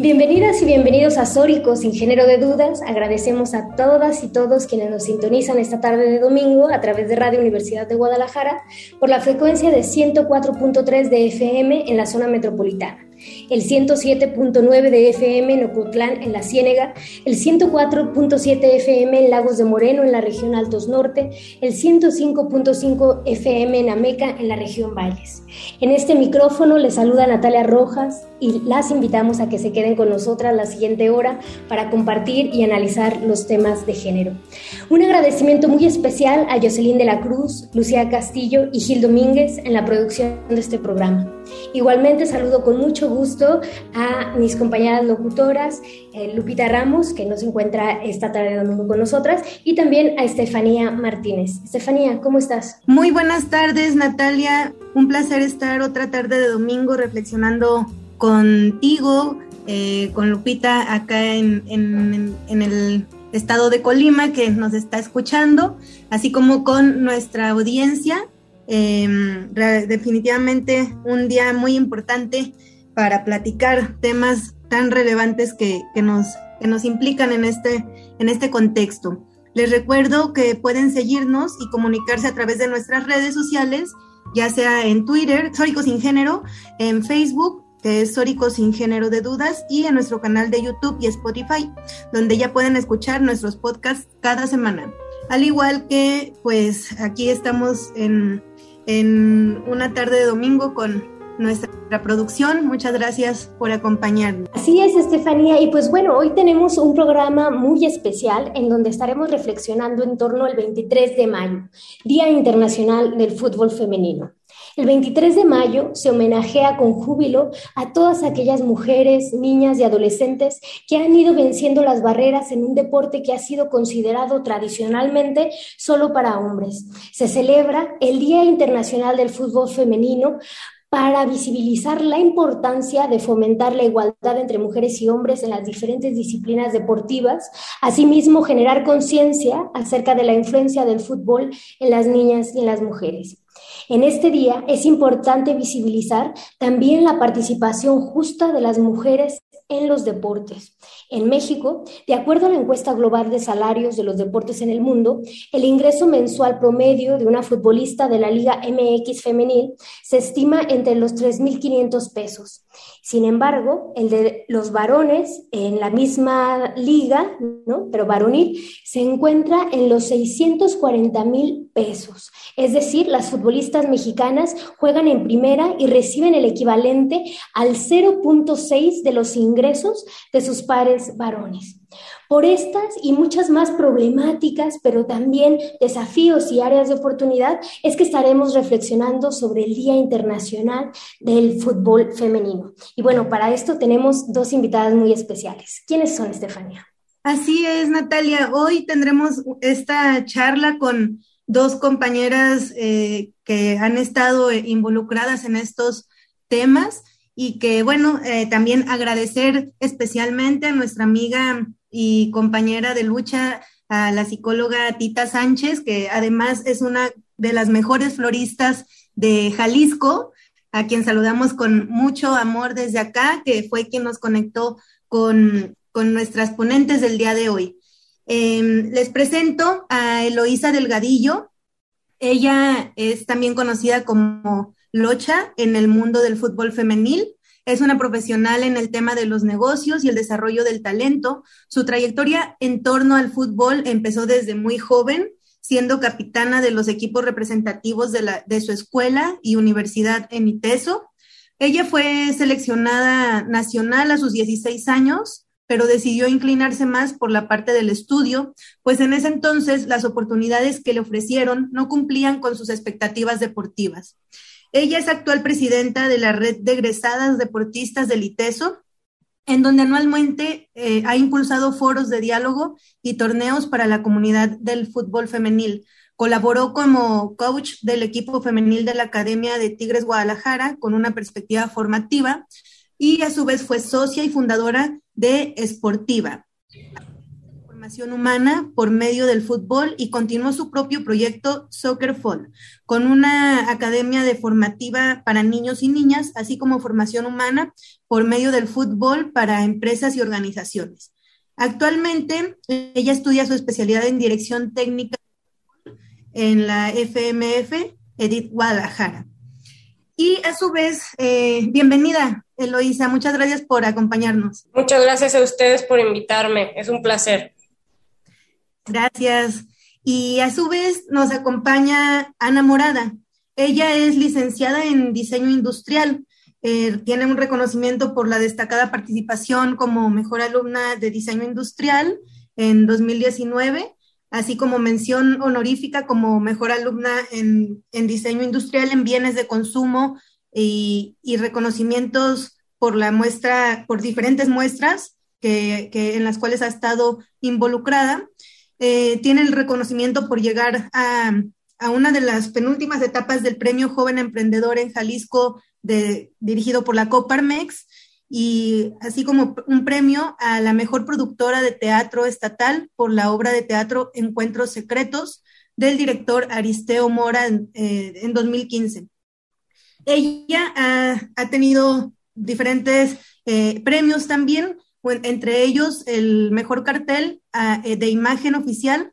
Bienvenidas y bienvenidos a Sórico sin género de dudas. Agradecemos a todas y todos quienes nos sintonizan esta tarde de domingo a través de Radio Universidad de Guadalajara por la frecuencia de 104.3 de FM en la zona metropolitana el 107.9 de FM en Ocotlán, en la Ciénega, el 104.7 FM en Lagos de Moreno, en la región Altos Norte, el 105.5 FM en Ameca, en la región Valles. En este micrófono les saluda Natalia Rojas y las invitamos a que se queden con nosotras la siguiente hora para compartir y analizar los temas de género. Un agradecimiento muy especial a Jocelyn de la Cruz, Lucía Castillo y Gil Domínguez en la producción de este programa. Igualmente saludo con mucho gusto a mis compañeras locutoras, eh, Lupita Ramos, que nos encuentra esta tarde de domingo con nosotras, y también a Estefanía Martínez. Estefanía, ¿cómo estás? Muy buenas tardes, Natalia. Un placer estar otra tarde de domingo reflexionando contigo, eh, con Lupita acá en el estado de Colima que nos está escuchando, así como con nuestra audiencia. Eh, definitivamente un día muy importante para platicar temas tan relevantes que, nos, que nos implican en este, en este contexto. Les recuerdo que pueden seguirnos y comunicarse a través de nuestras redes sociales, ya sea en Twitter, Sórico Sin Género, en Facebook, que es Sórico Sin Género de Dudas, y en nuestro canal de YouTube y Spotify, donde ya pueden escuchar nuestros podcasts cada semana. Al igual que, pues, aquí estamos en, en una tarde de domingo con nuestra producción. Muchas gracias por acompañarnos. Así es, Estefanía. Y pues bueno, hoy tenemos un programa muy especial en donde estaremos reflexionando en torno al 23 de mayo, Día Internacional del Fútbol Femenino. El 23 de mayo se homenajea con júbilo a todas aquellas mujeres, niñas y adolescentes que han ido venciendo las barreras en un deporte que ha sido considerado tradicionalmente solo para hombres. Se celebra el Día Internacional del Fútbol Femenino para visibilizar la importancia de fomentar la igualdad entre mujeres y hombres en las diferentes disciplinas deportivas, asimismo generar conciencia acerca de la influencia del fútbol en las niñas y en las mujeres. En este día es importante visibilizar también la participación justa de las mujeres en los deportes. En México, de acuerdo a la encuesta global de salarios de los deportes en el mundo, el ingreso mensual promedio de una futbolista de la Liga MX femenil se estima entre los 3.500 pesos. Sin embargo, el de los varones en la misma liga, ¿no? pero varonil, se encuentra en los 640 mil pesos. Es decir, las futbolistas mexicanas juegan en primera y reciben el equivalente al 0.6 de los ingresos de sus pares varones. Por estas y muchas más problemáticas, pero también desafíos y áreas de oportunidad, es que estaremos reflexionando sobre el Día Internacional del Fútbol Femenino. Y bueno, para esto tenemos dos invitadas muy especiales. ¿Quiénes son, Estefanía? Así es, Natalia. Hoy tendremos esta charla con dos compañeras eh, que han estado involucradas en estos temas y que, bueno, eh, también agradecer especialmente a nuestra amiga y compañera de lucha, a la psicóloga Tita Sánchez, que además es una de las mejores floristas de Jalisco, a quien saludamos con mucho amor desde acá, que fue quien nos conectó con, nuestras ponentes del día de hoy. Em, les presento a Eloísa Delgadillo. Ella es también conocida como Locha en el mundo del fútbol femenil. Es una profesional en el tema de los negocios y el desarrollo del talento. Su trayectoria en torno al fútbol empezó desde muy joven, siendo capitana de los equipos representativos de, su escuela y universidad en ITESO. Ella fue seleccionada nacional a sus 16 años, pero decidió inclinarse más por la parte del estudio, pues en ese entonces las oportunidades que le ofrecieron no cumplían con sus expectativas deportivas. Ella es actual presidenta de la red de egresadas deportistas del ITESO en donde anualmente eh, ha impulsado foros de diálogo y torneos para la comunidad del fútbol femenil. Colaboró como coach del equipo femenil de la Academia de Tigres Guadalajara con una perspectiva formativa y a su vez fue socia y fundadora de Esportiva, formación humana por medio del fútbol y continuó su propio proyecto Soccer Fall, con una academia de formativa para niños y niñas, así como formación humana por medio del fútbol para empresas y organizaciones. Actualmente, ella estudia su especialidad en dirección técnica en la FMF Edith Guadalajara. Y a su vez, eh, bienvenida, Eloísa. Muchas gracias por acompañarnos. Muchas gracias a ustedes por invitarme. Es un placer. Gracias. Y a su vez nos acompaña Ana Morada. Ella es licenciada en diseño industrial. Eh, tiene un reconocimiento por la destacada participación como mejor alumna de diseño industrial en 2019 así como mención honorífica como mejor alumna en, diseño industrial en bienes de consumo y, reconocimientos por la muestra, por diferentes muestras que, en las cuales ha estado involucrada. Eh, tiene el reconocimiento por llegar a, una de las penúltimas etapas del Premio Joven Emprendedor en Jalisco, dirigido por la Coparmex, y así como un premio a la mejor productora de teatro estatal por la obra de teatro Encuentros Secretos del director Aristeo Mora en, 2015. Ella ha, tenido diferentes eh, premios también, entre ellos el mejor cartel ah, eh, de imagen oficial,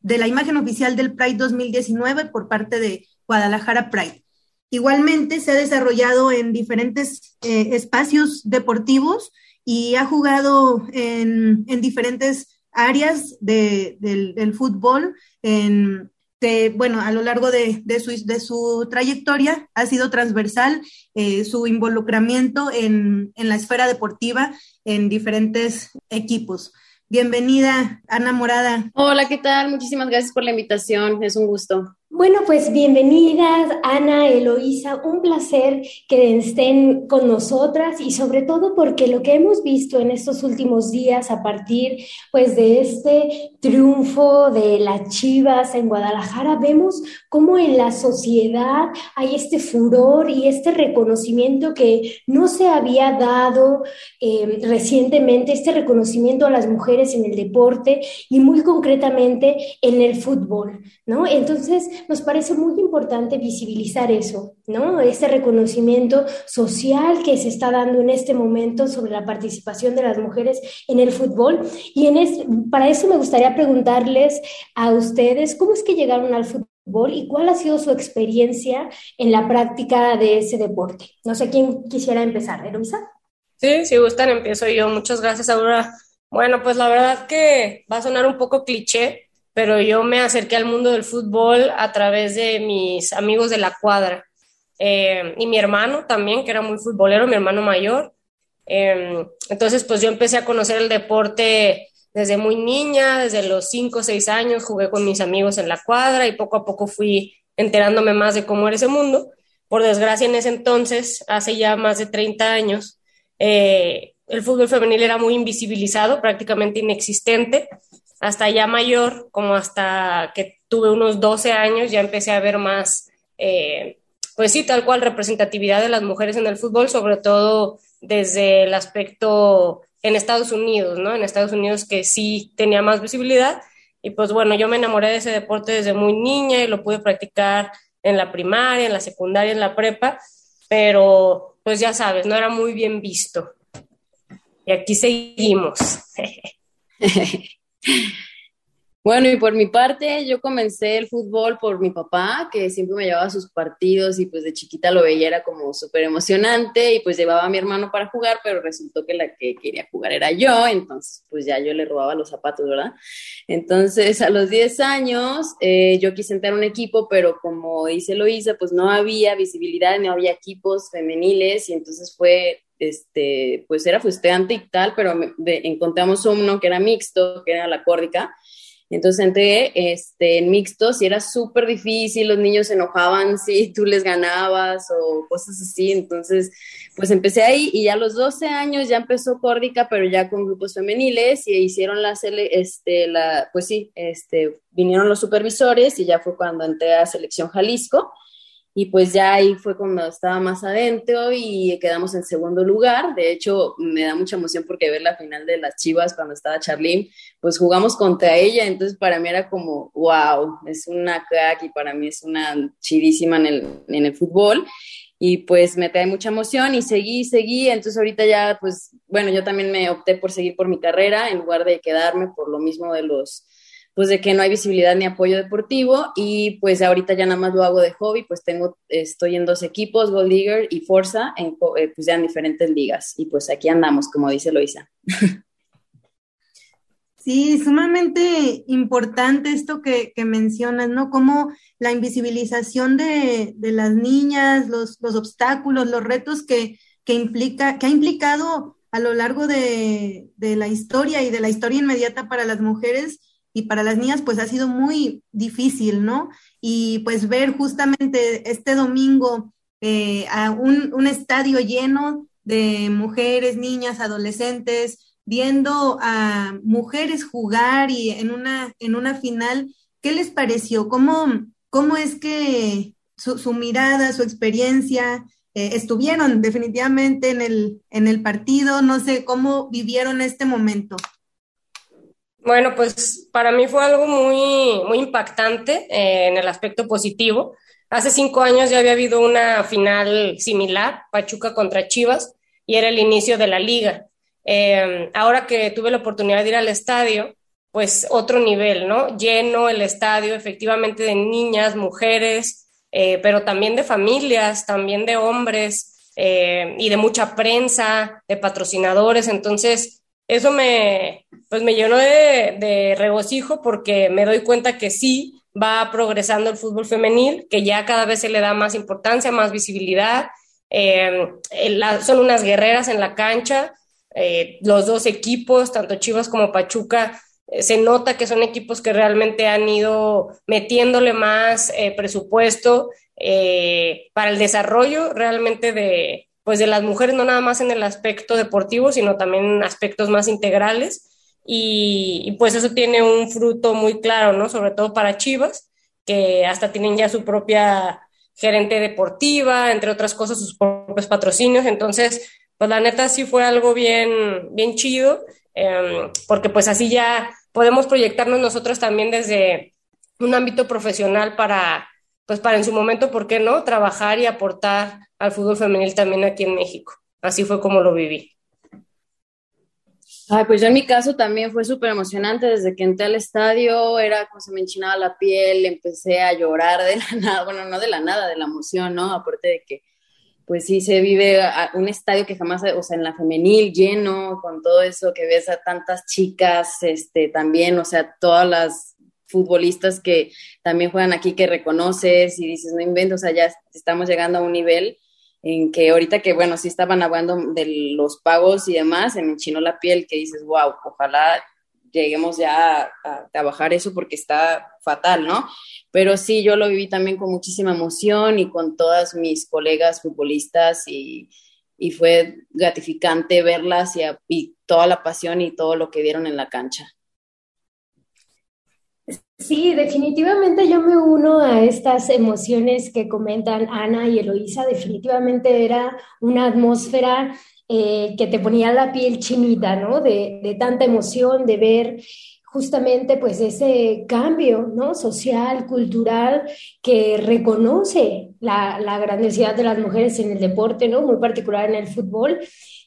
de la imagen oficial del Pride 2019 por parte de Guadalajara Pride. Igualmente se ha desarrollado en diferentes eh, espacios deportivos y ha jugado en, diferentes áreas del, fútbol. En, bueno, a lo largo de, su, de, su, trayectoria ha sido transversal eh, su involucramiento en, en la esfera deportiva en diferentes equipos. Bienvenida, Ana Morada. Hola, ¿qué tal? Muchísimas gracias por la invitación. Es un gusto. Bueno, pues bienvenidas, Ana, Eloísa, un placer que estén con nosotras y sobre todo porque lo que hemos visto en estos últimos días a partir pues de este triunfo de las Chivas en Guadalajara, vemos cómo en la sociedad hay este furor y este reconocimiento que no se había dado eh, recientemente, este reconocimiento a las mujeres en el deporte y muy concretamente en el fútbol, ¿no? Entonces, nos parece muy importante visibilizar eso, ¿no? Este reconocimiento social que se está dando en este momento sobre la participación de las mujeres en el fútbol. Y en para eso me gustaría preguntarles a ustedes, ¿cómo es que llegaron al fútbol? y cuál ha sido su experiencia en la práctica de ese deporte. No sé quién quisiera empezar, Eloisa. Sí, si gustan, empiezo yo. Muchas gracias, Aurora. Bueno, pues la verdad que va a sonar un poco cliché, pero yo me acerqué al mundo del fútbol a través de mis amigos de la cuadra eh, y mi hermano también, que era muy futbolero, mi hermano mayor. Em, entonces, pues yo empecé a conocer el deporte desde muy niña, desde los 5 o 6 años, jugué con mis amigos en la cuadra y poco a poco fui enterándome más de cómo era ese mundo. Por desgracia, en ese entonces, hace ya más de 30 años, eh, el fútbol femenil era muy invisibilizado, prácticamente inexistente hasta ya mayor, como hasta que tuve unos 12 años, ya empecé a ver más, eh, pues sí, tal cual, representatividad de las mujeres en el fútbol, sobre todo desde el aspecto en Estados Unidos, ¿no? En Estados Unidos que sí tenía más visibilidad. Y pues bueno, yo me enamoré de ese deporte desde muy niña y lo pude practicar en la primaria, en la secundaria, en la prepa, pero pues ya sabes, no era muy bien visto. Y aquí seguimos. Bueno, y por mi parte, yo comencé el fútbol por mi papá, que siempre me llevaba a sus partidos y pues de chiquita lo veía, era como súper emocionante y pues llevaba a mi hermano para jugar, pero resultó que la que quería jugar era yo, entonces pues ya yo le robaba los zapatos, ¿verdad? Entonces a los 10 años eh, yo quise entrar a un equipo, pero como dice Loisa, pues no había visibilidad, no había equipos femeniles y entonces fue este, pues era frustrante y tal, pero encontramos uno que era mixto, que era la córdica, Entonces entré este, en mixtos y era súper difícil, los niños se enojaban si tú les ganabas o cosas así. Entonces, pues empecé ahí y ya a los 12 años ya empezó Córdica, pero ya con grupos femeniles y hicieron la, este, la pues sí, este, vinieron los supervisores y ya fue cuando entré a Selección Jalisco y pues ya ahí fue cuando estaba más adentro y quedamos en segundo lugar. De hecho, me da mucha emoción porque ver la final de las Chivas cuando estaba Charlene, pues jugamos contra ella, entonces para mí era como, wow, es una crack y para mí es una chidísima en el, en el fútbol. Y pues me trae mucha emoción y seguí, seguí, entonces ahorita ya, pues bueno, yo también me opté por seguir por mi carrera en lugar de quedarme por lo mismo de los pues de que no hay visibilidad ni apoyo deportivo y pues ahorita ya nada más lo hago de hobby, pues tengo, estoy en dos equipos, Gold Digger y Forza, en, eh, pues ya en diferentes ligas y pues aquí andamos, como dice Loisa. Sí, sumamente importante esto que, mencionas, ¿no? Como la invisibilización de, las niñas, los, obstáculos, los retos que, implica, que ha implicado a lo largo de, de la historia y de la historia inmediata para las mujeres, y para las niñas pues ha sido muy difícil, ¿no? Y pues ver justamente este domingo eh, a un, estadio lleno de mujeres, niñas, adolescentes, viendo a mujeres jugar y en una, en una final, ¿qué les pareció? ¿Cómo, cómo es que su, mirada, su experiencia, eh, estuvieron definitivamente en el, en el partido? No sé, ¿cómo vivieron este momento? Bueno, pues para mí fue algo muy, muy impactante eh, en el aspecto positivo. Hace cinco años ya había habido una final similar, Pachuca contra Chivas, y era el inicio de la liga. Eh, ahora que tuve la oportunidad de ir al estadio, pues otro nivel, ¿no? Lleno el estadio efectivamente de niñas, mujeres, eh, pero también de familias, también de hombres y de mucha prensa, de patrocinadores. Entonces, eso me, pues me llenó de, regocijo porque me doy cuenta que sí va progresando el fútbol femenil, que ya cada vez se le da más importancia, más visibilidad. Eh, son unas guerreras en la cancha, eh, los dos equipos, tanto Chivas como Pachuca, eh, se nota que son equipos que realmente han ido metiéndole más presupuesto para el desarrollo realmente de, pues de las mujeres, no nada más en el aspecto deportivo, sino también aspectos más integrales. Y, pues eso tiene un fruto muy claro, ¿no? Sobre todo para Chivas, que hasta tienen ya su propia gerente deportiva, entre otras cosas, sus propios patrocinios. Entonces, pues la neta sí fue algo bien, bien chido, em, porque pues así ya podemos proyectarnos nosotros también desde un ámbito profesional para, pues para en su momento, ¿por qué no? Trabajar y aportar al fútbol femenil también aquí en México. Así fue como lo viví. Pues yo en mi caso también fue súper emocionante. Desde que entré al estadio, era como se me enchinaba la piel, empecé a llorar de la nada, bueno, no de la nada, de la emoción, ¿no? Aparte de que, pues sí, se vive un estadio que jamás, o sea, en la femenil, lleno, con todo eso, que ves a tantas chicas, este, también, o sea, todas las futbolistas que también juegan aquí que reconoces y dices, no invento, o sea, ya estamos llegando a un nivel en que ahorita que, bueno, sí estaban hablando de los pagos y demás, se me enchinó la piel que dices, wow, ojalá lleguemos ya a, trabajar eso porque está fatal, ¿no? Pero sí, yo lo viví también con muchísima emoción y con todas mis colegas futbolistas y, y fue gratificante verlas y, toda la pasión y todo lo que dieron en la cancha. Sí, definitivamente yo me uno a estas emociones que comentan Ana y Eloísa. Definitivamente era una atmósfera eh, que te ponía la piel chinita, ¿no? De, tanta emoción, de ver justamente pues ese cambio, ¿no? Social, cultural, que reconoce la, la grandiosidad de las mujeres en el deporte, ¿no? Muy particular en el fútbol.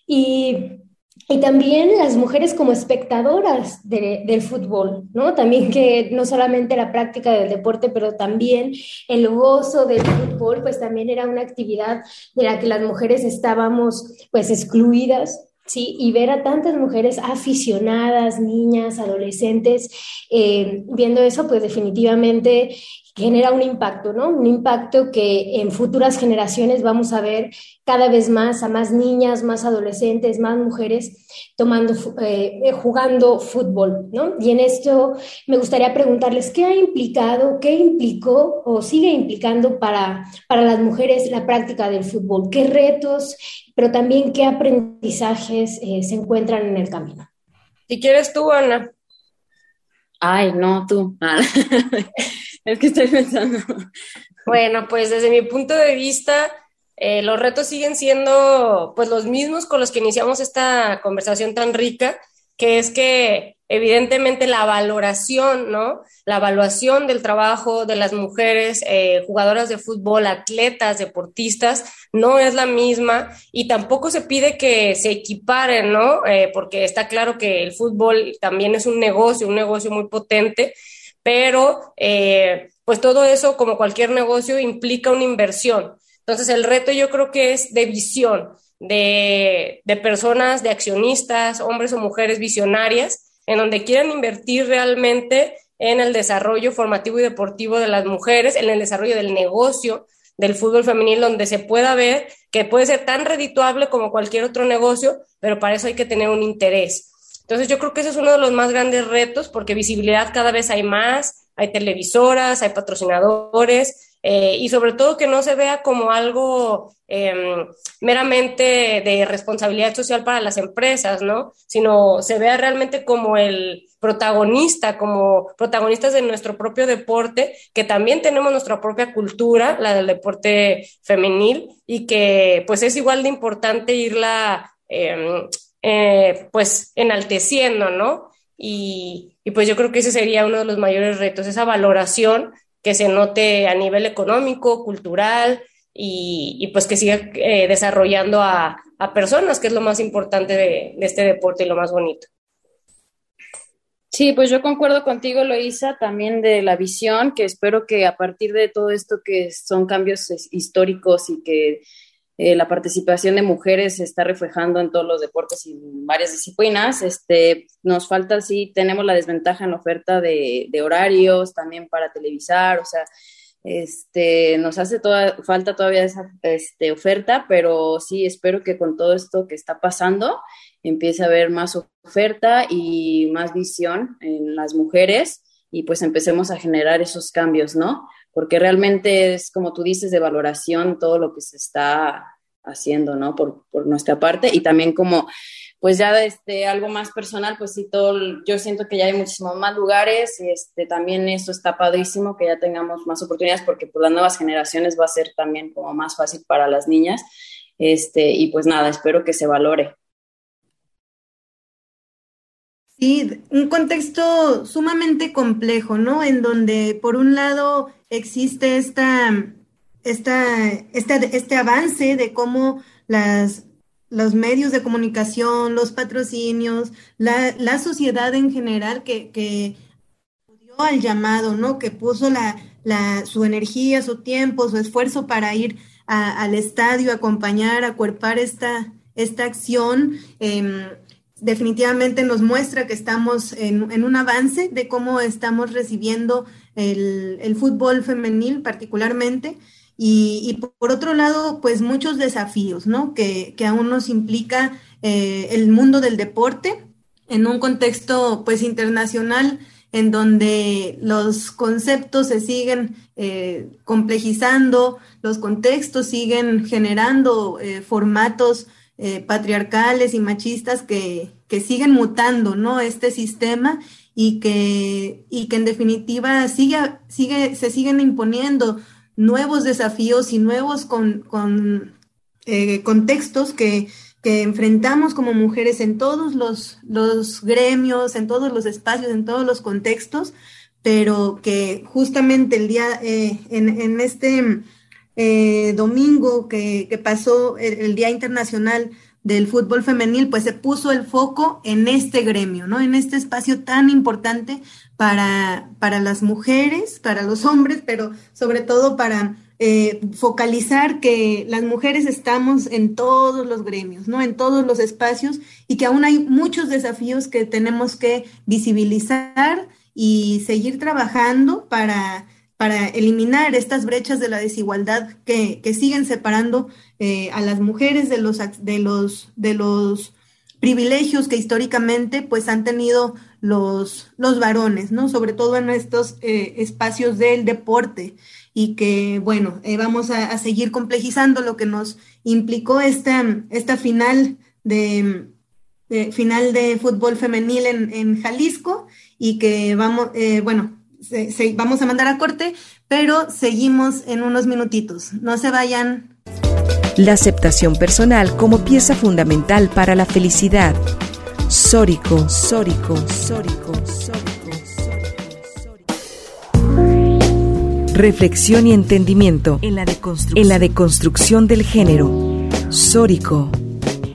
Y y también las mujeres como espectadoras del fútbol, ¿no? También que no solamente la práctica del deporte, pero también el gozo del fútbol, pues también era una actividad de la que las mujeres estábamos pues excluidas, ¿sí? Y ver a tantas mujeres aficionadas, niñas, adolescentes, eh, viendo eso, pues definitivamente genera un impacto, ¿no? Un impacto que en futuras generaciones vamos a ver cada vez más a más niñas, más adolescentes, más mujeres tomando, eh, jugando fútbol, ¿no? Y en esto me gustaría preguntarles qué ha implicado, qué implicó o sigue implicando para, para las mujeres la práctica del fútbol, qué retos, pero también qué aprendizajes eh, se encuentran en el camino. Si quieres tú, Ana. Ay, no, tú. Es que estoy pensando. Bueno, pues desde mi punto de vista, eh, los retos siguen siendo pues los mismos con los que iniciamos esta conversación tan rica, que es que evidentemente la valoración, ¿no? La evaluación del trabajo de las mujeres eh, jugadoras de fútbol, atletas, deportistas, no es la misma y tampoco se pide que se equiparen, ¿no? Eh, porque está claro que el fútbol también es un negocio, un negocio muy potente, pero pues todo eso, como cualquier negocio, implica una inversión. Entonces, el reto yo creo que es de visión, de, personas, de accionistas, hombres o mujeres visionarias, en donde quieran invertir realmente en el desarrollo formativo y deportivo de las mujeres, en el desarrollo del negocio del fútbol femenil, donde se pueda ver que puede ser tan redituable como cualquier otro negocio, pero para eso hay que tener un interés. Entonces yo creo que ese es uno de los más grandes retos, porque visibilidad cada vez hay más, hay televisoras, hay patrocinadores, eh, y sobre todo que no se vea como algo em, meramente de responsabilidad social para las empresas, ¿no? Sino se vea realmente como el protagonista, como protagonistas de nuestro propio deporte, que también tenemos nuestra propia cultura, la del deporte femenil, y que pues es igual de importante irla em, eh, pues enalteciendo, ¿no? Y, pues yo creo que ese sería uno de los mayores retos, esa valoración que se note a nivel económico, cultural y, pues que siga eh, desarrollando a, personas, que es lo más importante de, este deporte y lo más bonito. Sí, pues yo concuerdo contigo, Loisa, también de la visión, que espero que a partir de todo esto que son cambios históricos y que eh, la participación de mujeres se está reflejando en todos los deportes y en varias disciplinas. Este, nos falta, sí, tenemos la desventaja en la oferta de, horarios, también para televisar, o sea, este, nos hace toda, falta todavía esa este, oferta, pero sí, espero que con todo esto que está pasando empiece a haber más oferta y más visión en las mujeres y pues empecemos a generar esos cambios, ¿no? Porque realmente es, como tú dices, de valoración todo lo que se está haciendo, ¿no? Por, nuestra parte y también como, pues ya este, algo más personal, pues sí, todo, yo siento que ya hay muchísimos más lugares y este, también eso está padrísimo, que ya tengamos más oportunidades porque por las nuevas generaciones va a ser también como más fácil para las niñas, este, y pues nada, espero que se valore. Sí, un contexto sumamente complejo, ¿no? En donde por un lado existe esta, esta, este avance de cómo las, los medios de comunicación, los patrocinios, la, la sociedad en general que, que dio al llamado, ¿no? Que puso la, la, su energía, su tiempo, su esfuerzo para ir al estadio, acompañar, acuerpar esta, esta acción. Em, definitivamente nos muestra que estamos en, un avance de cómo estamos recibiendo el, fútbol femenil particularmente. Y, por otro lado, pues muchos desafíos, ¿no? Que, aún nos implica eh, el mundo del deporte en un contexto, pues, internacional en donde los conceptos se siguen eh, complejizando, los contextos siguen generando eh, formatos eh, patriarcales y machistas que, siguen mutando, ¿no? Este sistema y que, y que en definitiva sigue, sigue, se siguen imponiendo nuevos desafíos y nuevos con, eh, contextos que, enfrentamos como mujeres en todos los, los gremios, en todos los espacios, en todos los contextos, pero que justamente el día, eh, en, este eh, domingo que, pasó el, Día Internacional del Fútbol Femenil, pues se puso el foco en este gremio, ¿no? En este espacio tan importante para, para las mujeres, para los hombres, pero sobre todo para eh, focalizar que las mujeres estamos en todos los gremios, ¿no? En todos los espacios y que aún hay muchos desafíos que tenemos que visibilizar y seguir trabajando para para eliminar estas brechas de la desigualdad que, siguen separando eh, a las mujeres de los, de los, de los privilegios que históricamente pues han tenido los, los varones, ¿no? Sobre todo en estos eh, espacios del deporte y que, bueno, eh, vamos a, seguir complejizando lo que nos implicó esta, esta final de, final de fútbol femenil en, en Jalisco y que vamos, eh, bueno, vamos a mandar a corte, pero seguimos en unos minutitos. No se vayan. La aceptación personal como pieza fundamental para la felicidad. Sórico, sórico, sórico, sórico, sórico. Reflexión y entendimiento en la, en la deconstrucción del género. Sórico.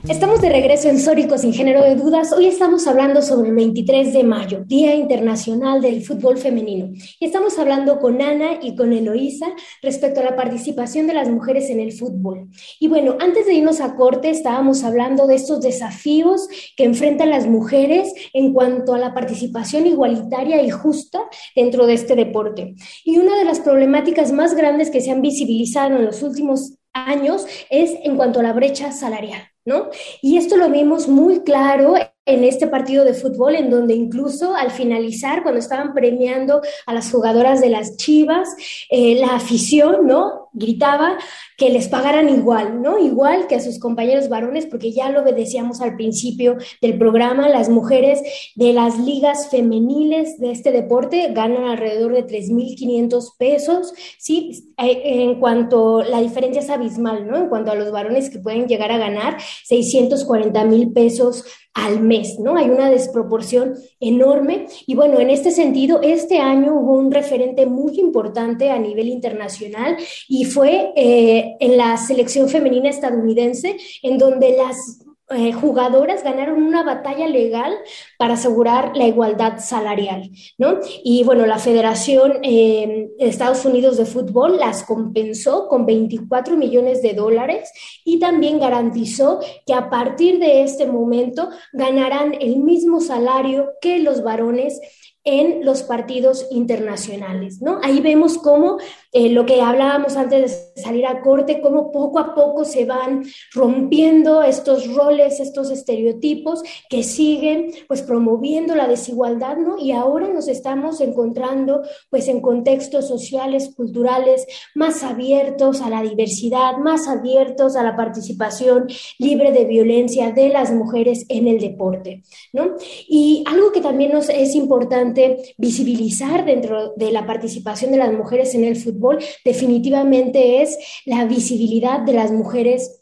Estamos de regreso en Sórico sin género de dudas. Hoy estamos hablando sobre el 23 de mayo, Día Internacional del Fútbol Femenino. Y estamos hablando con Ana y con Eloísa respecto a la participación de las mujeres en el fútbol. Y bueno, antes de irnos a corte, estábamos hablando de estos desafíos que enfrentan las mujeres en cuanto a la participación igualitaria y justa dentro de este deporte. Y una de las problemáticas más grandes que se han visibilizado en los últimos años es en cuanto a la brecha salarial. ¿No? Y esto lo vimos muy claro en este partido de fútbol, en donde incluso al finalizar, cuando estaban premiando a las jugadoras de las Chivas, eh, la afición, ¿no? Gritaba que les pagaran igual, ¿no? Igual que a sus compañeros varones, porque ya lo obedecíamos al principio del programa, las mujeres de las ligas femeniles de este deporte ganan alrededor de 3.500 pesos, ¿sí? Eh, en cuanto, la diferencia es abismal, ¿no? En cuanto a los varones que pueden llegar a ganar 640 mil pesos al mes, ¿no? Hay una desproporción enorme y bueno, en este sentido, este año hubo un referente muy importante a nivel internacional y fue eh, en la selección femenina estadounidense, en donde las eh, jugadoras ganaron una batalla legal para asegurar la igualdad salarial, ¿no? Y bueno, la Federación eh, de Estados Unidos de Fútbol las compensó con 24 millones de dólares y también garantizó que a partir de este momento ganarán el mismo salario que los varones en los partidos internacionales, ¿no? Ahí vemos cómo eh, lo que hablábamos antes de salir a corte, cómo poco a poco se van rompiendo estos roles, estos estereotipos que siguen pues promoviendo la desigualdad, ¿no? Y ahora nos estamos encontrando pues en contextos sociales, culturales más abiertos a la diversidad, más abiertos a la participación libre de violencia de las mujeres en el deporte, ¿no? Y algo que también nos es importante visibilizar dentro de la participación de las mujeres en el fútbol definitivamente es la visibilidad de las mujeres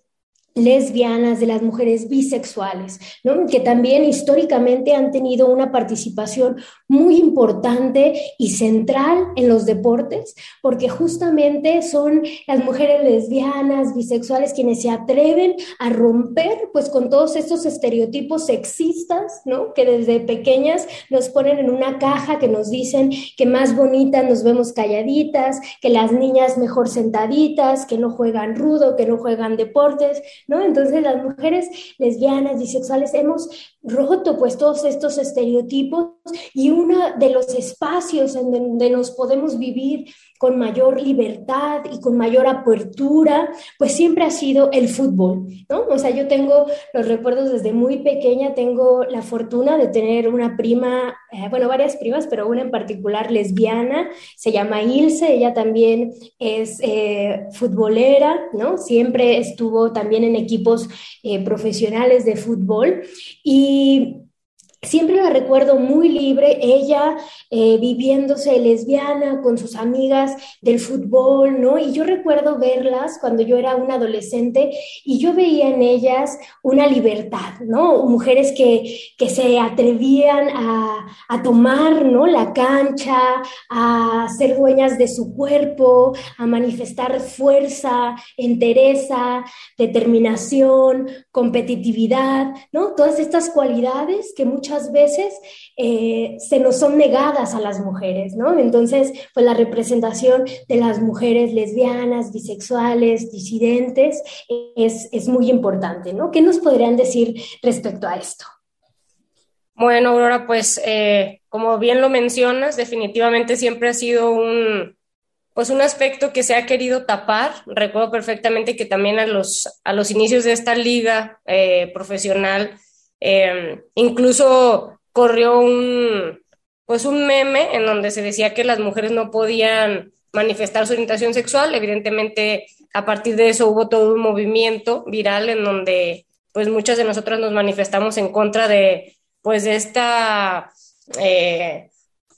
lesbianas, de las mujeres bisexuales, que también históricamente han tenido una participación muy importante y central en los deportes, porque justamente son las mujeres lesbianas, bisexuales, quienes se atreven a romper pues con todos estos estereotipos sexistas, ¿no? que desde pequeñas nos ponen en una caja, que nos dicen que más bonitas nos vemos calladitas, que las niñas mejor sentaditas, que no juegan rudo, que no juegan deportes, ¿no? Entonces las mujeres lesbianas, bisexuales, hemos roto pues todos estos estereotipos y uno de los espacios en donde nos podemos vivir con mayor libertad y con mayor apertura, pues siempre ha sido el fútbol, ¿no? O sea, yo tengo los recuerdos desde muy pequeña, tengo la fortuna de tener una prima, eh, bueno, varias primas, pero una en particular lesbiana, se llama Ilse, ella también es eh, futbolera, ¿no? Siempre estuvo también en equipos eh, profesionales de fútbol y Siempre la recuerdo muy libre, ella eh, viviéndose lesbiana con sus amigas del fútbol, ¿no? Y yo recuerdo verlas cuando yo era una adolescente y yo veía en ellas una libertad, ¿no? Mujeres que, que se atrevían a, a tomar, ¿no? La cancha, a ser dueñas de su cuerpo, a manifestar fuerza, entereza, determinación, competitividad, ¿no? Todas estas cualidades que muchas muchas veces eh, se nos son negadas a las mujeres, ¿no? Entonces, pues la representación de las mujeres lesbianas, bisexuales, disidentes es, es muy importante, ¿no? ¿Qué nos podrían decir respecto a esto? Bueno, Aurora, pues eh, como bien lo mencionas, definitivamente siempre ha sido un, pues un aspecto que se ha querido tapar. Recuerdo perfectamente que también a los, a los inicios de esta liga eh, profesional, em, incluso corrió un, pues un meme en donde se decía que las mujeres no podían manifestar su orientación sexual. Evidentemente, a partir de eso hubo todo un movimiento viral en donde pues muchas de nosotras nos manifestamos en contra de pues de esta eh,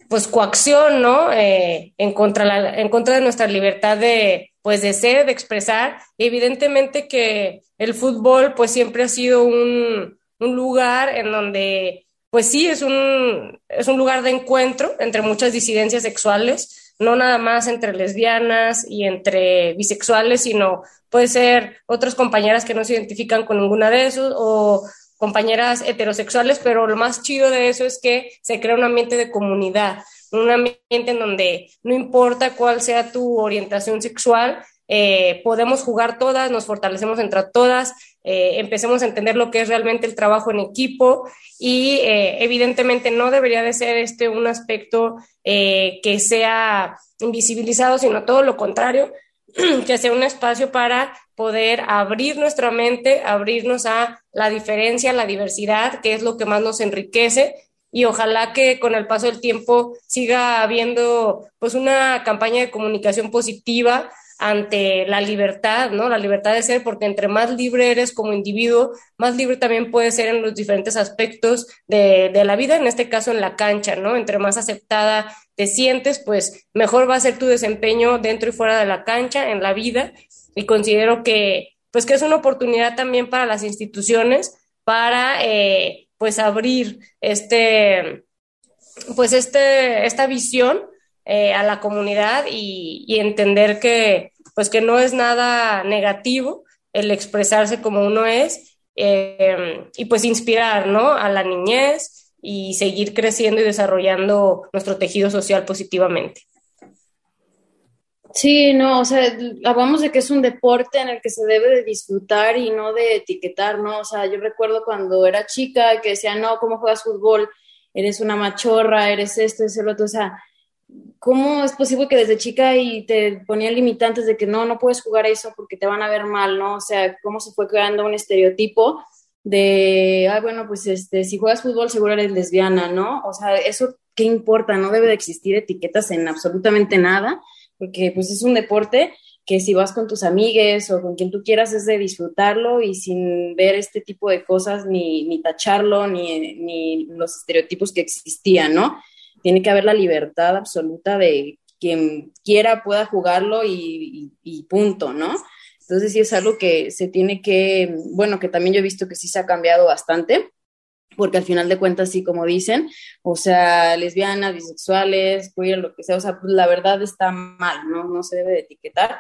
pues coacción, ¿no? Eh, en, contra la, en contra de nuestra libertad de, pues de ser, de expresar. Evidentemente que el fútbol, pues siempre ha sido un, un lugar en donde, pues sí, es un, es un lugar de encuentro entre muchas disidencias sexuales, no nada más entre lesbianas y entre bisexuales, sino puede ser otras compañeras que no se identifican con ninguna de esos o compañeras heterosexuales, pero lo más chido de eso es que se crea un ambiente de comunidad, un ambiente en donde no importa cuál sea tu orientación sexual, eh, podemos jugar todas, nos fortalecemos entre todas, eh, empecemos a entender lo que es realmente el trabajo en equipo y eh, evidentemente no debería de ser este un aspecto que sea invisibilizado, sino todo lo contrario, que sea un espacio para poder abrir nuestra mente, abrirnos a la diferencia, la diversidad, que es lo que más nos enriquece. Y ojalá que con el paso del tiempo siga habiendo pues una campaña de comunicación positiva ante la libertad, ¿no? La libertad de ser, porque entre más libre eres como individuo, más libre también puedes ser en los diferentes aspectos de, la vida, en este caso en la cancha, ¿no? Entre más aceptada te sientes, pues mejor va a ser tu desempeño dentro y fuera de la cancha, en la vida, y considero que, pues que es una oportunidad también para las instituciones para, eh, pues abrir este, pues este, esta visión eh, a la comunidad y, entender que pues que no es nada negativo el expresarse como uno es eh, y pues inspirar ¿no? a la niñez y seguir creciendo y desarrollando nuestro tejido social positivamente. Sí, no, o sea, hablamos de que es un deporte en el que se debe de disfrutar y no de etiquetar, ¿no? O sea, yo recuerdo cuando era chica que decía, no, ¿cómo juegas fútbol? Eres una machorra, eres esto, eres el otro, o sea, ¿cómo es posible que desde chica y te ponían limitantes de que no, no puedes jugar eso porque te van a ver mal, ¿no? O sea, ¿cómo se fue creando un estereotipo de, ah, bueno, pues este, si juegas fútbol seguro eres lesbiana, ¿no? O sea, eso, ¿qué importa? No debe de existir etiquetas en absolutamente nada, porque pues es un deporte que si vas con tus amigues o con quien tú quieras es de disfrutarlo y sin ver este tipo de cosas ni, ni tacharlo ni, ni los estereotipos que existían, ¿no? Tiene que haber la libertad absoluta de quien quiera pueda jugarlo y, punto, ¿no? Entonces sí es algo que se tiene que, bueno, que también yo he visto que sí se ha cambiado bastante, porque al final de cuentas, sí, como dicen, o sea, lesbianas, bisexuales, queer, lo que sea, o sea, pues la verdad está mal, ¿no? No se debe de etiquetar.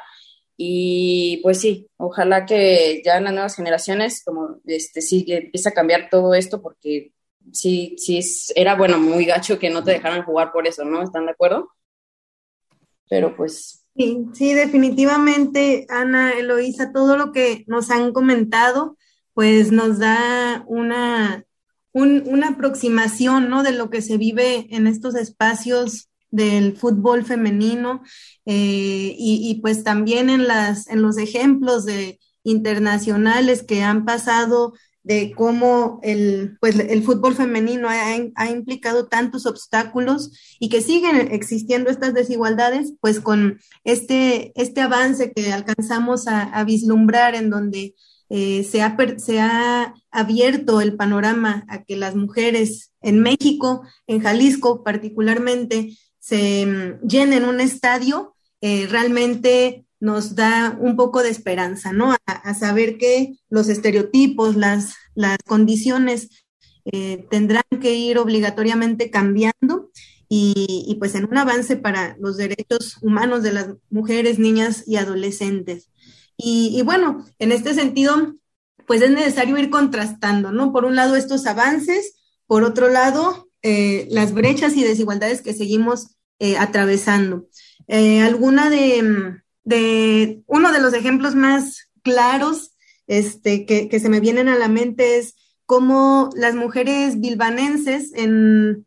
Y pues sí, ojalá que ya en las nuevas generaciones, como este, sí, empiece a cambiar todo esto, porque sí, sí, era bueno, muy gacho que no te dejaran jugar por eso, ¿no? ¿Están de acuerdo? Pero pues. Sí, sí, definitivamente, Ana, Eloísa, todo lo que nos han comentado, pues nos da una, una aproximación, ¿no? De lo que se vive en estos espacios del fútbol femenino eh, y, y, pues también en, las, en los ejemplos de internacionales que han pasado de cómo el, pues, el fútbol femenino ha, implicado tantos obstáculos y que siguen existiendo estas desigualdades, pues con este, este avance que alcanzamos a, a vislumbrar en donde eh, se, ha, se ha abierto el panorama a que las mujeres en México, en Jalisco particularmente, se mm, llenen un estadio, eh, realmente nos da un poco de esperanza, ¿no? A, saber que los estereotipos, las, las condiciones eh, tendrán que ir obligatoriamente cambiando y, y, pues en un avance para los derechos humanos de las mujeres, niñas y adolescentes. Y, y bueno, en este sentido, pues es necesario ir contrastando, ¿no? Por un lado, estos avances, por otro lado, eh, las brechas y desigualdades que seguimos eh, atravesando. Alguna de de uno de los ejemplos más claros este, que, que, se me vienen a la mente es cómo las mujeres bilbanenses en,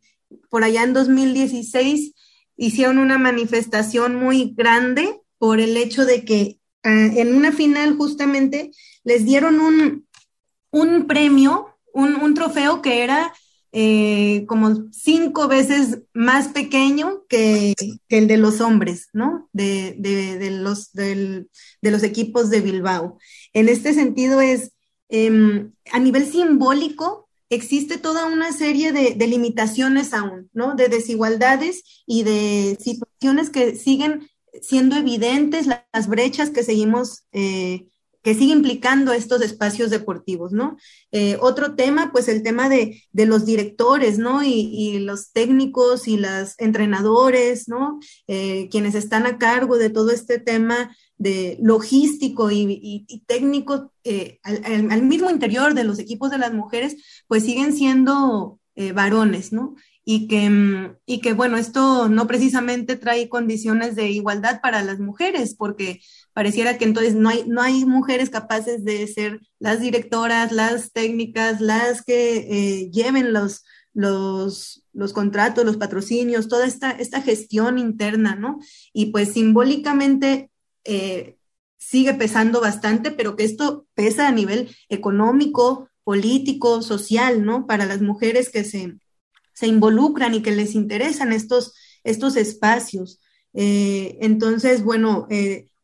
por allá en 2016 hicieron una manifestación muy grande por el hecho de que ah, en una final justamente les dieron un, un premio, un, un, trofeo que era eh, como cinco veces más pequeño que, el de los hombres, ¿no? De, de, los, de los equipos de Bilbao. En este sentido es, eh, a nivel simbólico, existe toda una serie de, de, limitaciones aún, ¿no? De desigualdades y de situaciones que siguen siendo evidentes, las brechas que seguimos eh, que sigue implicando estos espacios deportivos, ¿no? Eh, otro tema, pues el tema de, de los directores, ¿no? Y, los técnicos y los entrenadores, ¿no? Eh, quienes están a cargo de todo este tema de logístico y, técnico eh, al, mismo interior de los equipos de las mujeres, pues siguen siendo varones, ¿no? y que, mm, y que, bueno, esto no precisamente trae condiciones de igualdad para las mujeres, porque pareciera que entonces no hay, no hay mujeres capaces de ser las directoras, las técnicas, las que eh, lleven los, los, los contratos, los patrocinios, toda esta, esta gestión interna, ¿no? Y pues simbólicamente eh, sigue pesando bastante, pero que esto pesa a nivel económico, político, social, ¿no? Para las mujeres que se, se involucran y que les interesan estos, estos espacios. Eh, entonces, bueno,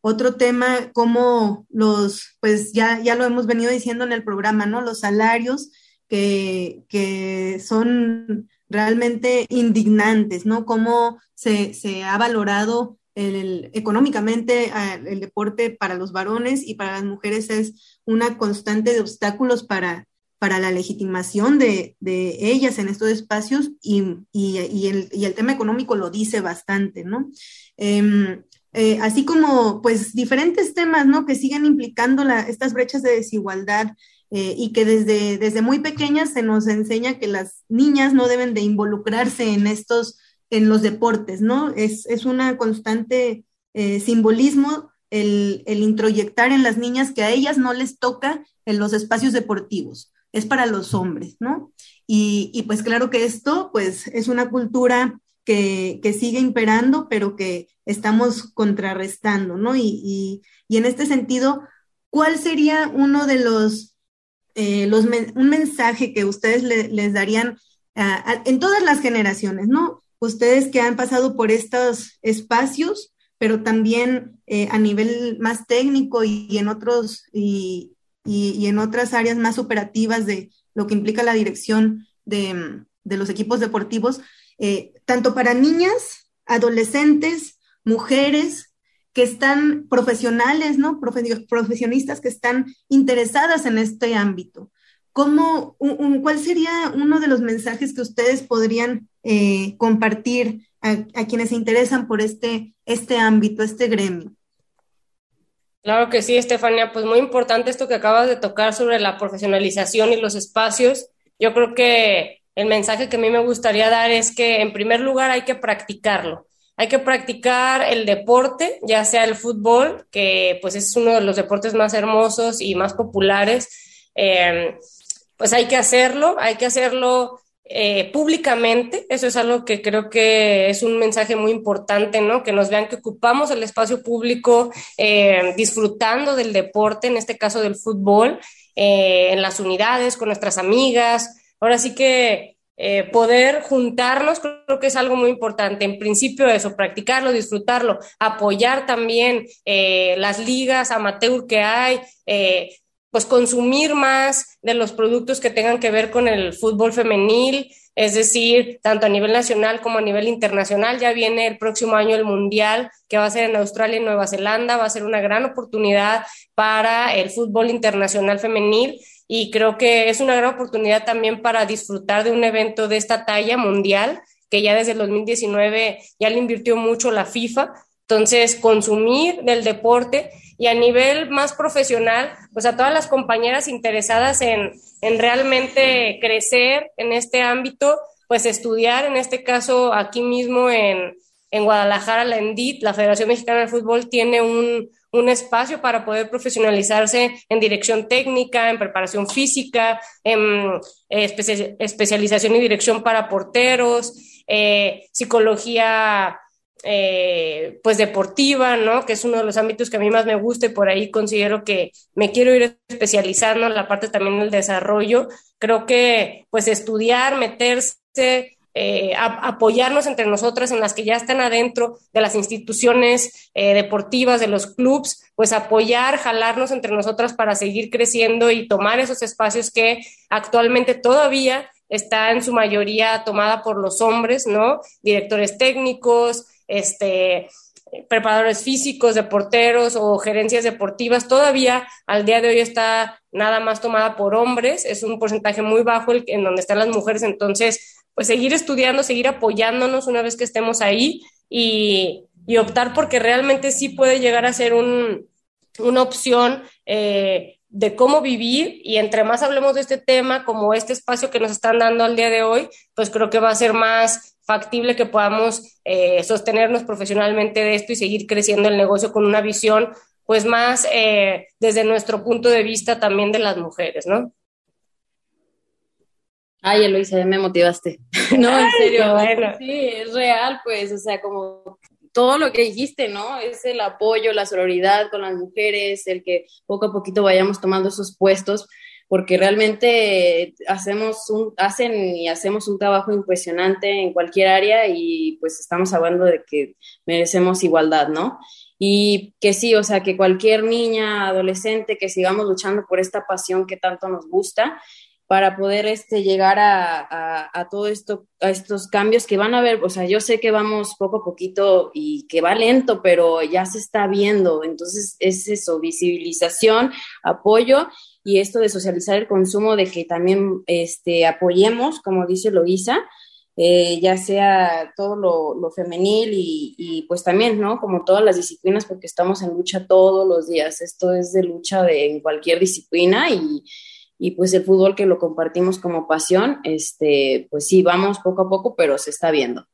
otro tema, como los, pues ya, ya lo hemos venido diciendo en el programa, ¿no? Los salarios que, que son realmente indignantes, ¿no? Cómo se, se ha valorado el, económicamente el deporte para los varones y para las mujeres es una constante de obstáculos para, para la legitimación de, de ellas en estos espacios y, y, y, el, y, el, tema económico lo dice bastante, ¿no? Eh, eh, así como, pues, diferentes temas, ¿no? Que siguen implicando estas brechas de desigualdad eh, y que desde, desde muy pequeñas se nos enseña que las niñas no deben de involucrarse en estos, en los deportes, ¿no? Es, es una constante eh, simbolismo el, el introyectar en las niñas que a ellas no les toca en los espacios deportivos es para los hombres, ¿no? Y, y, pues claro que esto, pues es una cultura que, que sigue imperando, pero que estamos contrarrestando, ¿no? Y, y, en este sentido, ¿cuál sería uno de los, eh, los un mensaje que ustedes le, les darían en todas las generaciones, ¿no? Ustedes que han pasado por estos espacios, pero también eh, a nivel más técnico y, en otros, y, y, en otras áreas más operativas de lo que implica la dirección de, de los equipos deportivos, eh, tanto para niñas, adolescentes, mujeres que están profesionales, ¿no? Profesionistas que están interesadas en este ámbito. ¿Cómo, un, ¿Cuál sería uno de los mensajes que ustedes podrían eh, compartir a, a, quienes se interesan por este, este ámbito, este gremio? Claro que sí, Estefania, pues muy importante esto que acabas de tocar sobre la profesionalización y los espacios. Yo creo que el mensaje que a mí me gustaría dar es que en primer lugar hay que practicarlo. Hay que practicar el deporte, ya sea el fútbol, que pues es uno de los deportes más hermosos y más populares. Eh, pues hay que hacerlo, hay que hacerlo eh, públicamente. Eso es algo que creo que es un mensaje muy importante, ¿no? Que nos vean que ocupamos el espacio público eh, disfrutando del deporte, en este caso del fútbol, eh, en las unidades, con nuestras amigas. Ahora sí que eh, poder juntarnos creo que es algo muy importante. En principio eso, practicarlo, disfrutarlo, apoyar también eh, las ligas amateur que hay, eh, pues consumir más de los productos que tengan que ver con el fútbol femenil, es decir, tanto a nivel nacional como a nivel internacional. Ya viene el próximo año el Mundial, que va a ser en Australia y Nueva Zelanda, va a ser una gran oportunidad para el fútbol internacional femenil y creo que es una gran oportunidad también para disfrutar de un evento de esta talla mundial, que ya desde el 2019 ya le invirtió mucho la FIFA. Entonces, consumir del deporte y a nivel más profesional, pues a todas las compañeras interesadas en, en realmente crecer en este ámbito, pues estudiar, en este caso aquí mismo en, en Guadalajara, la ENDIT, la Federación Mexicana de Fútbol, tiene un, un espacio para poder profesionalizarse en dirección técnica, en preparación física, en eh, especialización y dirección para porteros, eh, psicología eh, pues deportiva, ¿no? Que es uno de los ámbitos que a mí más me gusta y por ahí considero que me quiero ir especializando en la parte también del desarrollo. Creo que pues estudiar, meterse, eh, apoyarnos entre nosotras en las que ya están adentro de las instituciones eh, deportivas, de los clubs, pues apoyar, jalarnos entre nosotras para seguir creciendo y tomar esos espacios que actualmente todavía está en su mayoría tomada por los hombres, ¿no? Directores técnicos, este, preparadores físicos, de porteros o gerencias deportivas, todavía al día de hoy está nada más tomada por hombres, es un porcentaje muy bajo el, en donde están las mujeres, entonces, pues seguir estudiando, seguir apoyándonos una vez que estemos ahí y, optar porque realmente sí puede llegar a ser un, una opción eh, de cómo vivir y entre más hablemos de este tema, como este espacio que nos están dando al día de hoy, pues creo que va a ser más factible que podamos eh, sostenernos profesionalmente de esto y seguir creciendo el negocio con una visión pues más eh, desde nuestro punto de vista también de las mujeres, ¿no? Ay, Eloisa, ya me motivaste. no, en serio. Sí, es real, pues, o sea, como todo lo que dijiste, ¿no? Es el apoyo, la sororidad con las mujeres, el que poco a poquito vayamos tomando esos puestos, porque realmente hacemos un, hacen y hacemos un trabajo impresionante en cualquier área y pues estamos hablando de que merecemos igualdad, ¿no? Y que sí, o sea, que cualquier niña, adolescente, que sigamos luchando por esta pasión que tanto nos gusta para poder este, llegar a, a, todo esto, a estos cambios que van a haber, o sea, yo sé que vamos poco a poquito y que va lento, pero ya se está viendo, entonces es eso, visibilización, apoyo y esto de socializar el consumo, de que también este, apoyemos, como dice Loisa, eh, ya sea todo lo, lo femenil y, y, pues también, ¿no? Como todas las disciplinas, porque estamos en lucha todos los días, esto es de lucha de, en cualquier disciplina y y pues el fútbol que lo compartimos como pasión, este, pues sí, vamos poco a poco, pero se está viendo.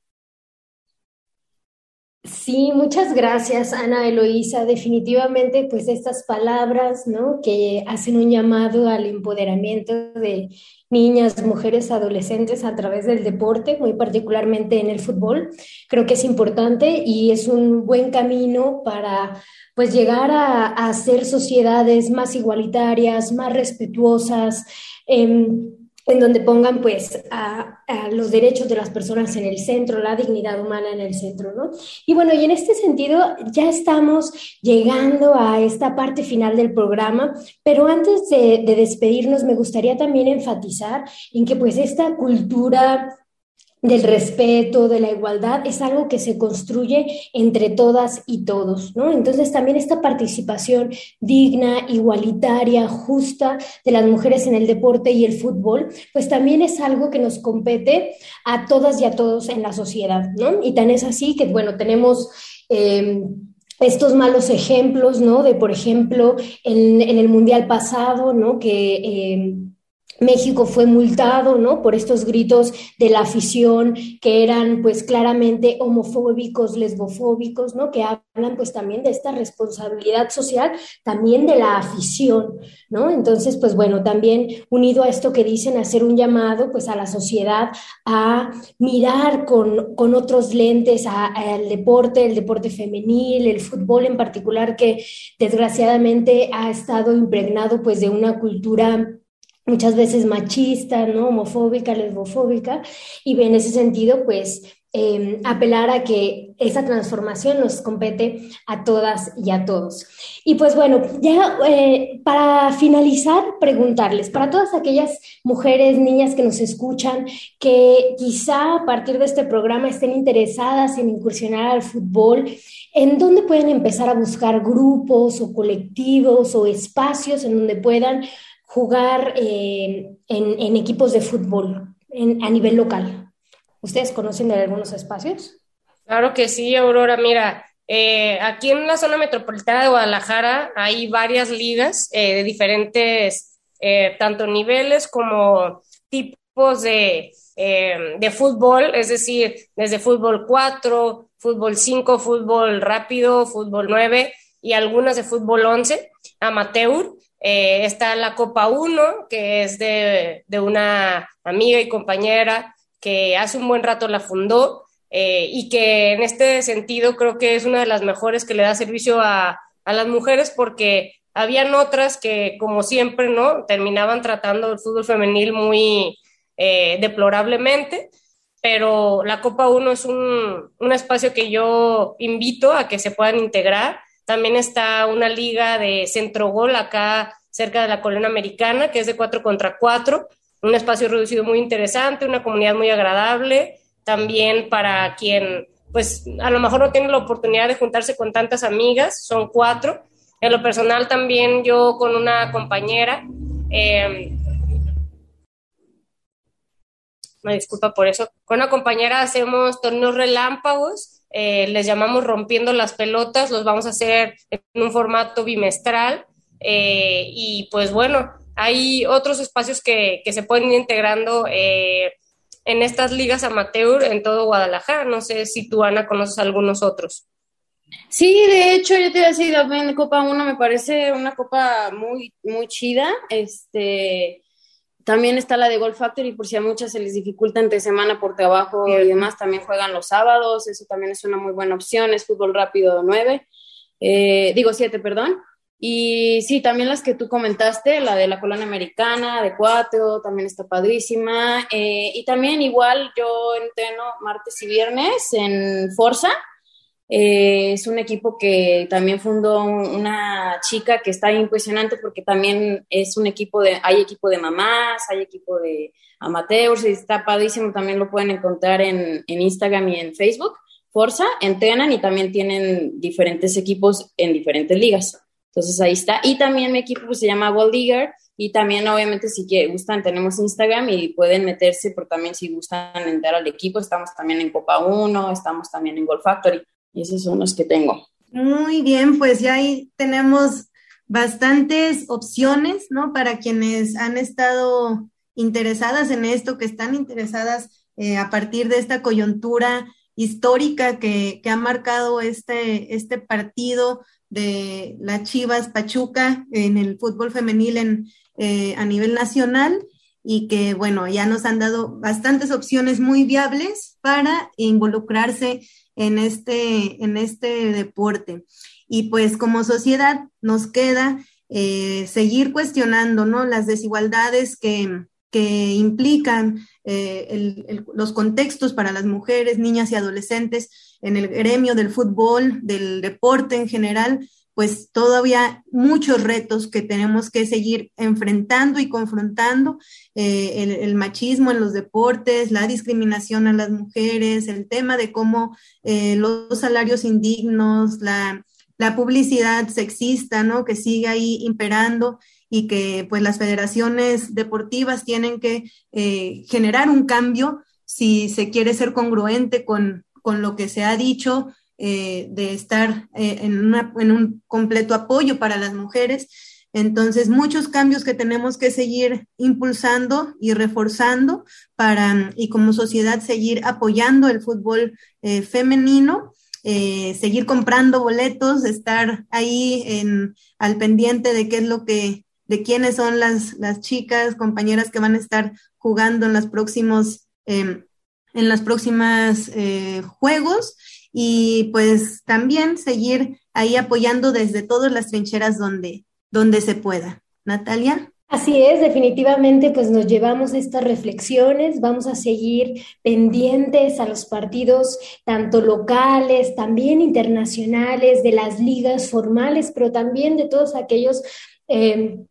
Sí, muchas gracias, Ana Eloísa. Definitivamente, pues estas palabras, ¿no? Que hacen un llamado al empoderamiento de niñas, mujeres, adolescentes a través del deporte, muy particularmente en el fútbol, creo que es importante y es un buen camino para pues llegar a, hacer sociedades más igualitarias, más respetuosas, em, en donde pongan pues a, los derechos de las personas en el centro, la dignidad humana en el centro, ¿no? Y bueno, y en este sentido ya estamos llegando a esta parte final del programa, pero antes de, de despedirnos me gustaría también enfatizar en que pues esta cultura del respeto, de la igualdad, es algo que se construye entre todas y todos, ¿no? Entonces también esta participación digna, igualitaria, justa de las mujeres en el deporte y el fútbol, pues también es algo que nos compete a todas y a todos en la sociedad, ¿no? Y tan es así que, bueno, tenemos... Em, estos malos ejemplos, ¿no? De, por ejemplo, en, el Mundial pasado, ¿no? Que em, México fue multado, ¿no? Por estos gritos de la afición que eran, pues, claramente homofóbicos, lesbofóbicos, ¿no? Que hablan, pues, también de esta responsabilidad social, también de la afición, ¿no? Entonces, pues, bueno, también unido a esto que dicen, hacer un llamado, pues, a la sociedad a mirar con, con otros lentes al deporte, el deporte femenil, el fútbol en particular, que desgraciadamente ha estado impregnado, pues, de una cultura muchas veces machista, ¿no? homofóbica, lesbofóbica, y en ese sentido, pues, em, apelar a que esa transformación nos compete a todas y a todos. Y pues bueno, ya eh, para finalizar, preguntarles, para todas aquellas mujeres, niñas que nos escuchan, que quizá a partir de este programa estén interesadas en incursionar al fútbol, ¿en dónde pueden empezar a buscar grupos o colectivos o espacios en donde puedan jugar eh, en, equipos de fútbol a nivel local. ¿Ustedes conocen algunos espacios? Claro que sí, Aurora. Mira, eh, aquí en la zona metropolitana de Guadalajara hay varias ligas eh, de diferentes, tanto niveles como tipos de, de fútbol, es decir, desde fútbol 4, fútbol 5, fútbol rápido, fútbol 9 y algunas de fútbol 11, amateur. Eh, está la Copa 1, que es de, una amiga y compañera que hace un buen rato la fundó. eh, y que en este sentido creo que es una de las mejores que le da servicio a, a las mujeres porque habían otras que, como siempre, ¿no? Terminaban tratando el fútbol femenil muy eh, deplorablemente, pero la Copa 1 es un, un, espacio que yo invito a que se puedan integrar. También está una liga de centro gol acá cerca de la colonia americana, que es de 4 contra 4, un espacio reducido muy interesante, una comunidad muy agradable, también para quien pues a lo mejor no tiene la oportunidad de juntarse con tantas amigas, son cuatro. En lo personal también yo con una compañera, eh, me disculpa por eso, con una compañera hacemos torneos relámpagos, eh, les llamamos rompiendo las pelotas, los vamos a hacer en un formato bimestral eh, y pues bueno, hay otros espacios que, que se pueden ir integrando. Eh, en estas ligas amateur en todo Guadalajara. No sé si tú, Ana, conoces algunos otros. Sí, de hecho, yo te iba a decir, también Copa 1 me parece una copa muy, muy chida. Este, también está la de Golf Factory, por si a muchas se les dificulta entre semana por trabajo y demás, también juegan los sábados, eso también es una muy buena opción, es fútbol rápido 9, eh, digo 7, perdón. Y sí, también las que tú comentaste, la de la colonia americana, de cuatro, también está padrísima. Eh, y también igual yo entreno martes y viernes en Forza. Eh, es un equipo que también fundó una chica que está impresionante porque también es un equipo de, hay equipo de mamás, hay equipo de amateurs, está padrísimo, también lo pueden encontrar en, en Instagram y en Facebook. Forza, entrenan y también tienen diferentes equipos en diferentes ligas. Entonces ahí está. Y también mi equipo pues, se llama Gold. Y también, obviamente, si gustan, tenemos Instagram y pueden meterse, pero también si gustan entrar al equipo, estamos también en Copa 1, estamos también en Gold Factory. Y esos son los que tengo. Muy bien, pues ya ahí tenemos bastantes opciones, ¿no? Para quienes han estado interesadas en esto, que están interesadas eh, a partir de esta coyuntura histórica que, que ha marcado este, este partido de la Chivas Pachuca en el fútbol femenil en, eh, a nivel nacional y que, bueno, ya nos han dado bastantes opciones muy viables para involucrarse en este, en este deporte. Y pues como sociedad nos queda eh, seguir cuestionando, ¿no? Las desigualdades que, que implican eh, los contextos para las mujeres, niñas y adolescentes en el gremio del fútbol, del deporte en general, pues todavía muchos retos que tenemos que seguir enfrentando y confrontando, eh, el, machismo en los deportes, la discriminación a las mujeres, el tema de cómo eh, los salarios indignos, la, publicidad sexista, ¿no? Que sigue ahí imperando y que pues las federaciones deportivas tienen que eh, generar un cambio si se quiere ser congruente con, con lo que se ha dicho eh, de estar eh, en, en, un completo apoyo para las mujeres. Entonces, muchos cambios que tenemos que seguir impulsando y reforzando para, y como sociedad, seguir apoyando el fútbol eh, femenino. seguir comprando boletos, estar ahí al pendiente de qué es lo que, de quiénes son las, las chicas, compañeras que van a estar jugando en los próximos em, en las próximas juegos y pues también seguir ahí apoyando desde todas las trincheras donde, donde se pueda. Natalia. Así es, definitivamente pues nos llevamos estas reflexiones, vamos a seguir pendientes a los partidos tanto locales, también internacionales, de las ligas formales, pero también de todos aquellos eh,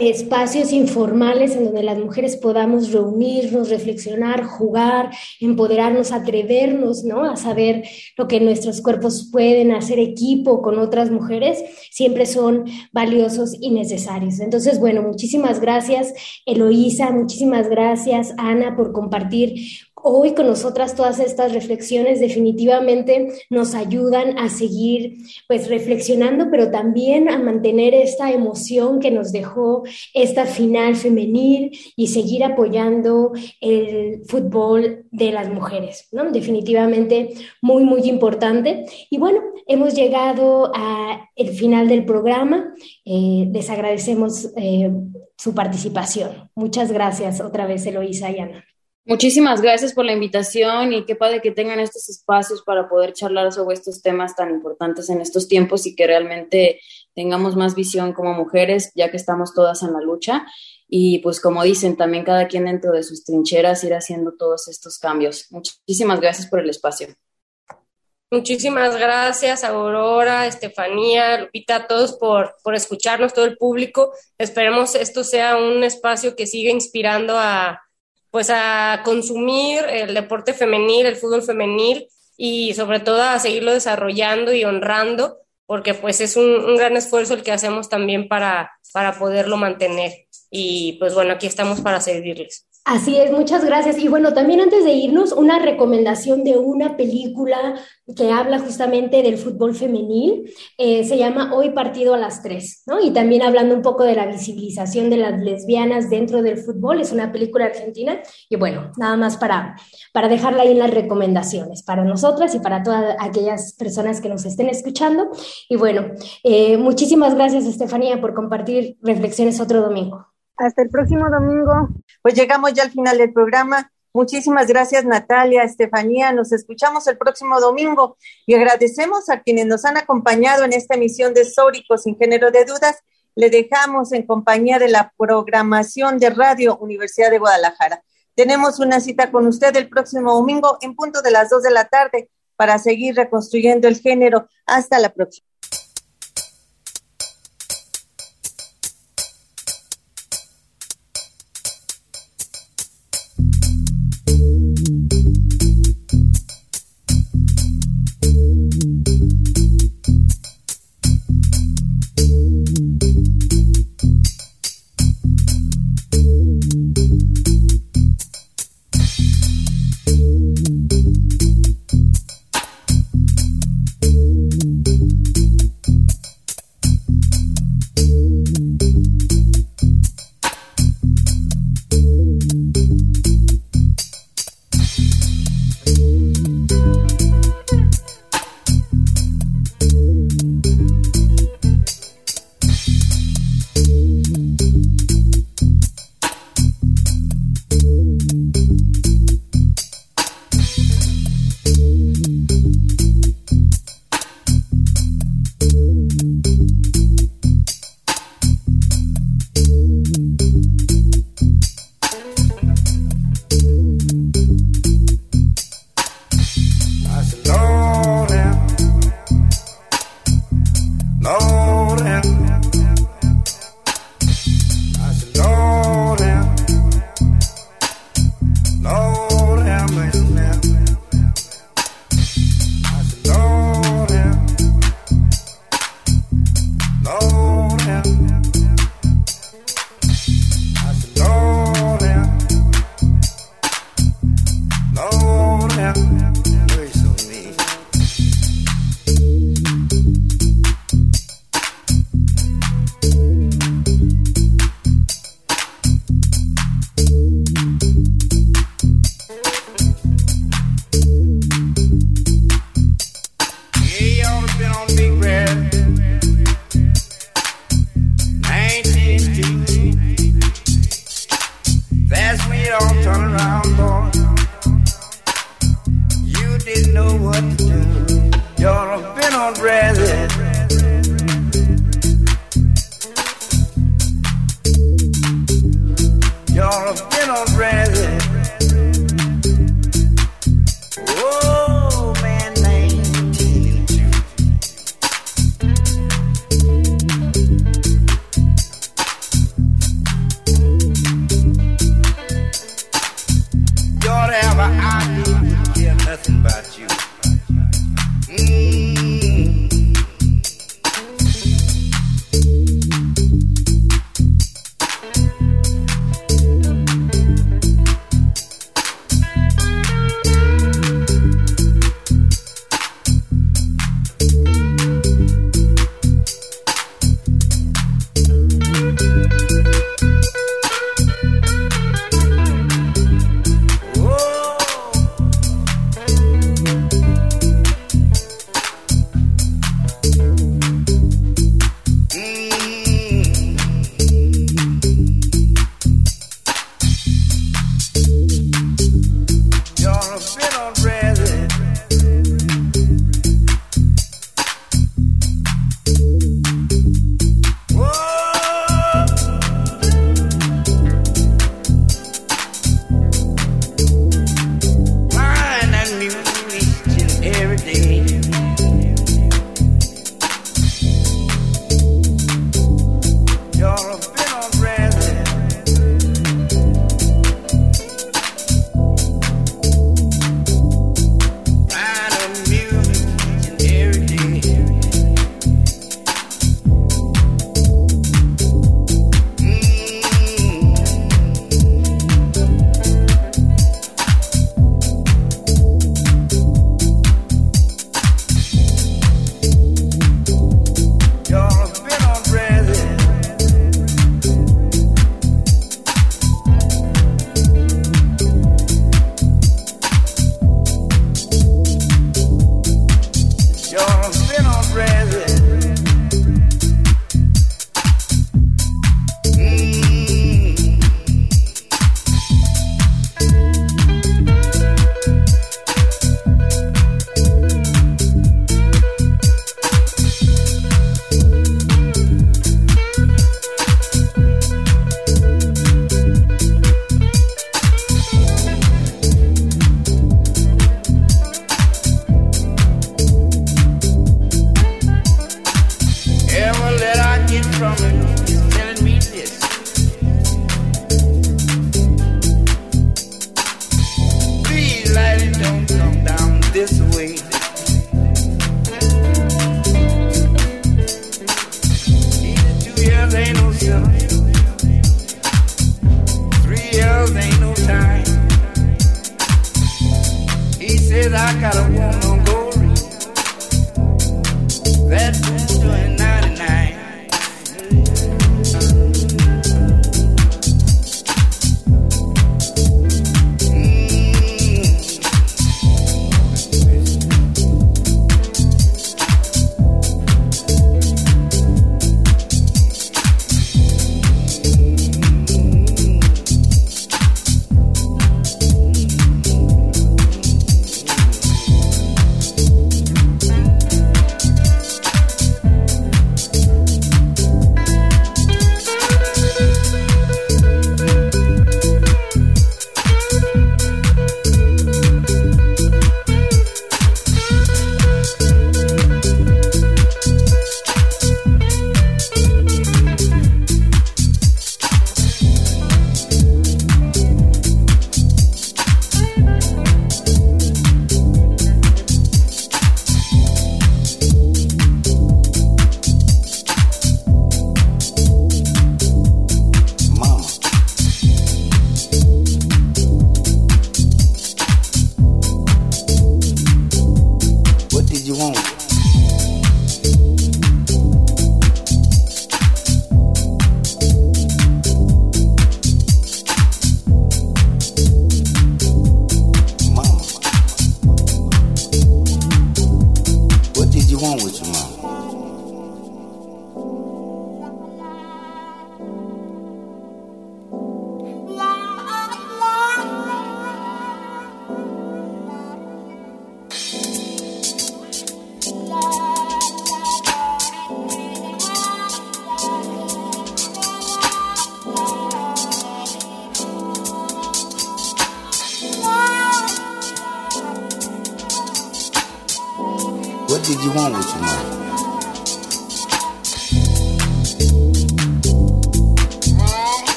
espacios informales en donde las mujeres podamos reunirnos, reflexionar, jugar, empoderarnos, atrevernos, ¿no? A saber lo que nuestros cuerpos pueden hacer equipo con otras mujeres, siempre son valiosos y necesarios. Entonces, bueno, muchísimas gracias, Eloísa, muchísimas gracias, Ana, por compartir hoy con nosotras todas estas reflexiones definitivamente nos ayudan a seguir pues reflexionando, pero también a mantener esta emoción que nos dejó esta final femenil y seguir apoyando el fútbol de las mujeres, ¿no? Definitivamente muy, muy importante. Y bueno, hemos llegado al final del programa. Eh, les agradecemos eh, su participación. Muchas gracias otra vez, Eloísa y Ana. Muchísimas gracias por la invitación y qué padre que tengan estos espacios para poder charlar sobre estos temas tan importantes en estos tiempos y que realmente tengamos más visión como mujeres, ya que estamos todas en la lucha. Y pues como dicen, también cada quien dentro de sus trincheras ir haciendo todos estos cambios. Muchísimas gracias por el espacio. Muchísimas gracias, Aurora, Estefanía, Lupita, a todos por, por escucharnos, todo el público. Esperemos esto sea un espacio que siga inspirando a, pues a consumir el deporte femenil, el fútbol femenil y sobre todo a seguirlo desarrollando y honrando, porque pues es un, gran esfuerzo el que hacemos también para, para poderlo mantener. Y pues bueno, aquí estamos para servirles. Así es, muchas gracias. Y bueno, también antes de irnos, una recomendación de una película que habla justamente del fútbol femenil. Eh, se llama Hoy Partido a las Tres, ¿no? Y también hablando un poco de la visibilización de las lesbianas dentro del fútbol. Es una película argentina. Y bueno, nada más para, para dejarla ahí en las recomendaciones, para nosotras y para todas aquellas personas que nos estén escuchando. Y bueno, eh, muchísimas gracias, Estefanía, por compartir reflexiones otro domingo. Hasta el próximo domingo. Pues llegamos ya al final del programa. Muchísimas gracias Natalia, Estefanía. Nos escuchamos el próximo domingo y agradecemos a quienes nos han acompañado en esta emisión de Sórico sin género de dudas. Le dejamos en compañía de la programación de Radio Universidad de Guadalajara. Tenemos una cita con usted el próximo domingo en punto de las dos de la tarde para seguir reconstruyendo el género. Hasta la próxima.